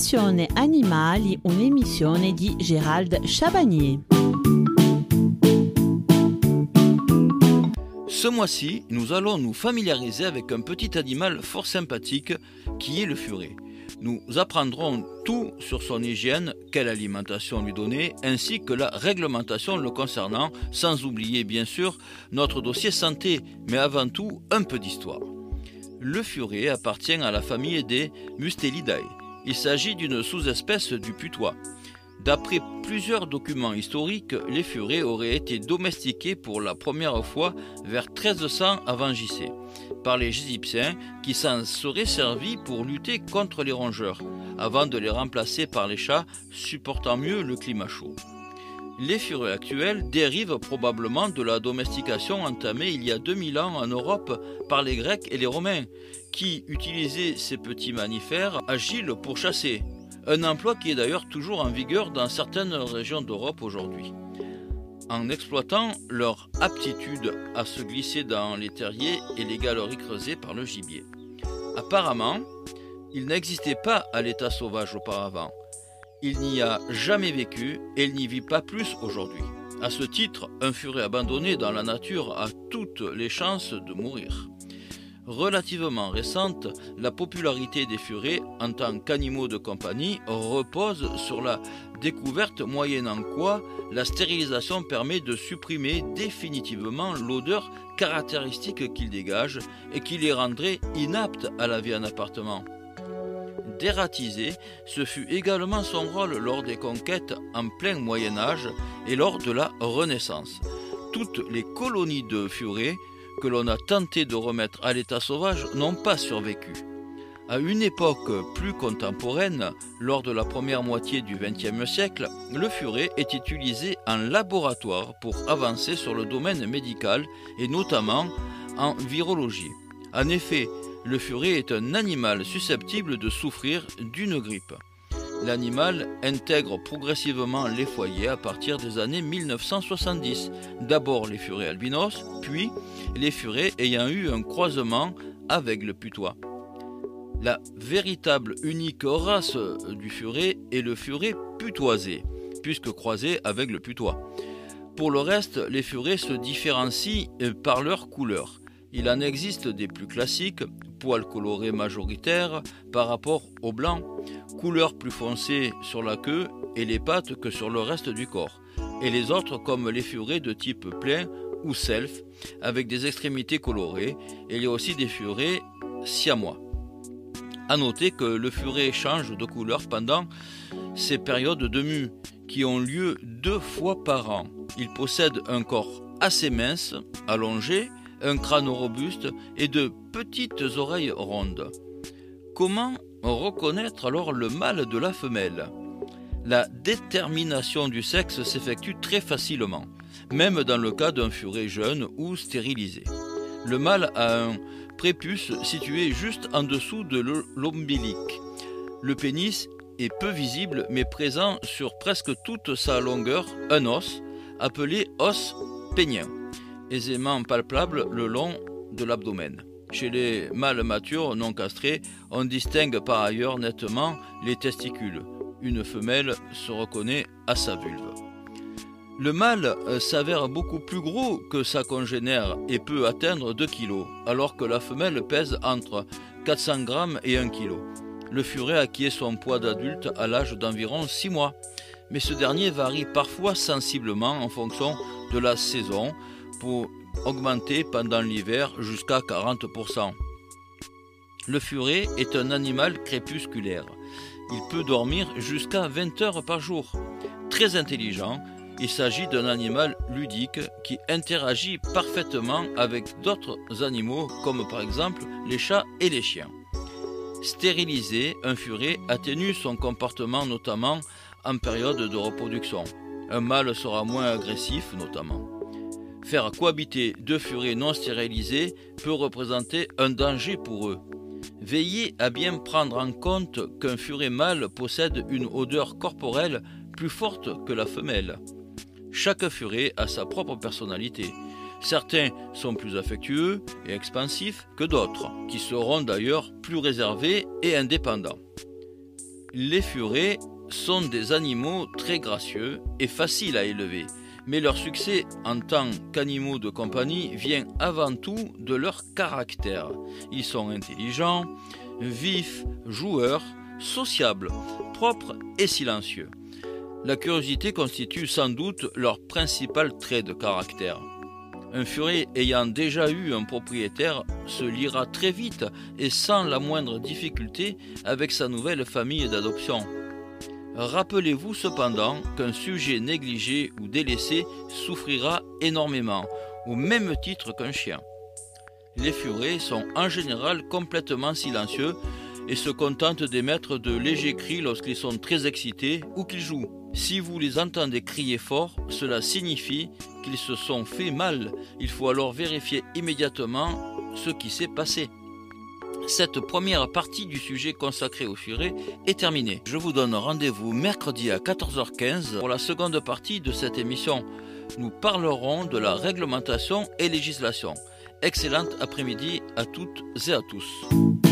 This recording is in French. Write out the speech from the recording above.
Passione Animali, un'emissione di Gérald Chabagnier. Ce mois-ci, nous allons nous familiariser avec un petit animal fort sympathique qui est le furet. Nous apprendrons tout sur son hygiène, quelle alimentation lui donner, ainsi que la réglementation le concernant, sans oublier bien sûr notre dossier santé, mais avant tout un peu d'histoire. Le furet appartient à la famille des Mustelidae. Il s'agit d'une sous-espèce du putois. D'après plusieurs documents historiques, les furets auraient été domestiqués pour la première fois vers 1300 avant JC par les Égyptiens qui s'en seraient servis pour lutter contre les rongeurs, avant de les remplacer par les chats supportant mieux le climat chaud. Les furets actuels dérivent probablement de la domestication entamée il y a 2000 ans en Europe par les Grecs et les Romains, qui utilisaient ces petits mammifères agiles pour chasser, un emploi qui est d'ailleurs toujours en vigueur dans certaines régions d'Europe aujourd'hui. En exploitant leur aptitude à se glisser dans les terriers et les galeries creusées par le gibier. Apparemment, il n'existait pas à l'état sauvage auparavant. Il n'y a jamais vécu et il n'y vit pas plus aujourd'hui. À ce titre, un furet abandonné dans la nature a toutes les chances de mourir relativement récente, la popularité des furets en tant qu'animaux de compagnie repose sur la découverte moyennant quoi la stérilisation permet de supprimer définitivement l'odeur caractéristique qu'ils dégagent et qui les rendrait inaptes à la vie en appartement. Dératiser, ce fut également son rôle lors des conquêtes en plein Moyen Âge et lors de la Renaissance. Toutes les colonies de furets que l'on a tenté de remettre à l'état sauvage n'ont pas survécu. À une époque plus contemporaine, lors de la première moitié du XXe siècle, le furet est utilisé en laboratoire pour avancer sur le domaine médical et notamment en virologie. En effet, le furet est un animal susceptible de souffrir d'une grippe l'animal intègre progressivement les foyers à partir des années 1970. D'abord les furets albinos, puis les furets ayant eu un croisement avec le putois. La véritable unique race du furet est le furet putoisé, puisque croisé avec le putois. Pour le reste, les furets se différencient par leur couleur. Il en existe des plus classiques, poils colorés majoritaires par rapport au blanc, couleur plus foncée sur la queue et les pattes que sur le reste du corps, et les autres comme les furets de type plein ou self, avec des extrémités colorées, il y a aussi des furets siamois. A noter que le furet change de couleur pendant ces périodes de mue, qui ont lieu deux fois par an. Il possède un corps assez mince, allongé, un crâne robuste et de petites oreilles rondes. Comment reconnaître alors le mâle de la femelle? La détermination du sexe s'effectue très facilement, même dans le cas d'un furet jeune ou stérilisé. Le mâle a un prépuce situé juste en dessous de l'ombilique. Le pénis est peu visible mais présent sur presque toute sa longueur, un os, appelé os pénien aisément palpable le long de l'abdomen. Chez les mâles matures non castrés, on distingue par ailleurs nettement les testicules. Une femelle se reconnaît à sa vulve. Le mâle euh, s'avère beaucoup plus gros que sa congénère et peut atteindre 2 kg, alors que la femelle pèse entre 400 g et 1 kg. Le furet acquiert son poids d'adulte à l'âge d'environ 6 mois, mais ce dernier varie parfois sensiblement en fonction de la saison, pour augmenter pendant l'hiver jusqu'à 40%. Le furet est un animal crépusculaire. Il peut dormir jusqu'à 20 heures par jour. Très intelligent, il s'agit d'un animal ludique qui interagit parfaitement avec d'autres animaux comme par exemple les chats et les chiens. Stérilisé, un furet atténue son comportement notamment en période de reproduction. Un mâle sera moins agressif notamment. Faire cohabiter deux furets non stérilisés peut représenter un danger pour eux. Veillez à bien prendre en compte qu'un furet mâle possède une odeur corporelle plus forte que la femelle. Chaque furet a sa propre personnalité. Certains sont plus affectueux et expansifs que d'autres, qui seront d'ailleurs plus réservés et indépendants. Les furets sont des animaux très gracieux et faciles à élever, mais leur succès en tant qu'animaux de compagnie vient avant tout de leur caractère. Ils sont intelligents, vifs, joueurs, sociables, propres et silencieux. La curiosité constitue sans doute leur principal trait de caractère. Un furet ayant déjà eu un propriétaire se liera très vite et sans la moindre difficulté avec sa nouvelle famille d'adoption. Rappelez-vous cependant qu'un sujet négligé ou délaissé souffrira énormément, au même titre qu'un chien. Les furets sont en général complètement silencieux et se contentent d'émettre de légers cris lorsqu'ils sont très excités ou qu'ils jouent. Si vous les entendez crier fort, cela signifie qu'ils se sont fait mal. Il faut alors vérifier immédiatement ce qui s'est passé. Cette première partie du sujet consacré au furet est terminée. Je vous donne rendez-vous mercredi à 14h15 pour la seconde partie de cette émission. Nous parlerons de la réglementation et législation. Excellente après-midi à toutes et à tous.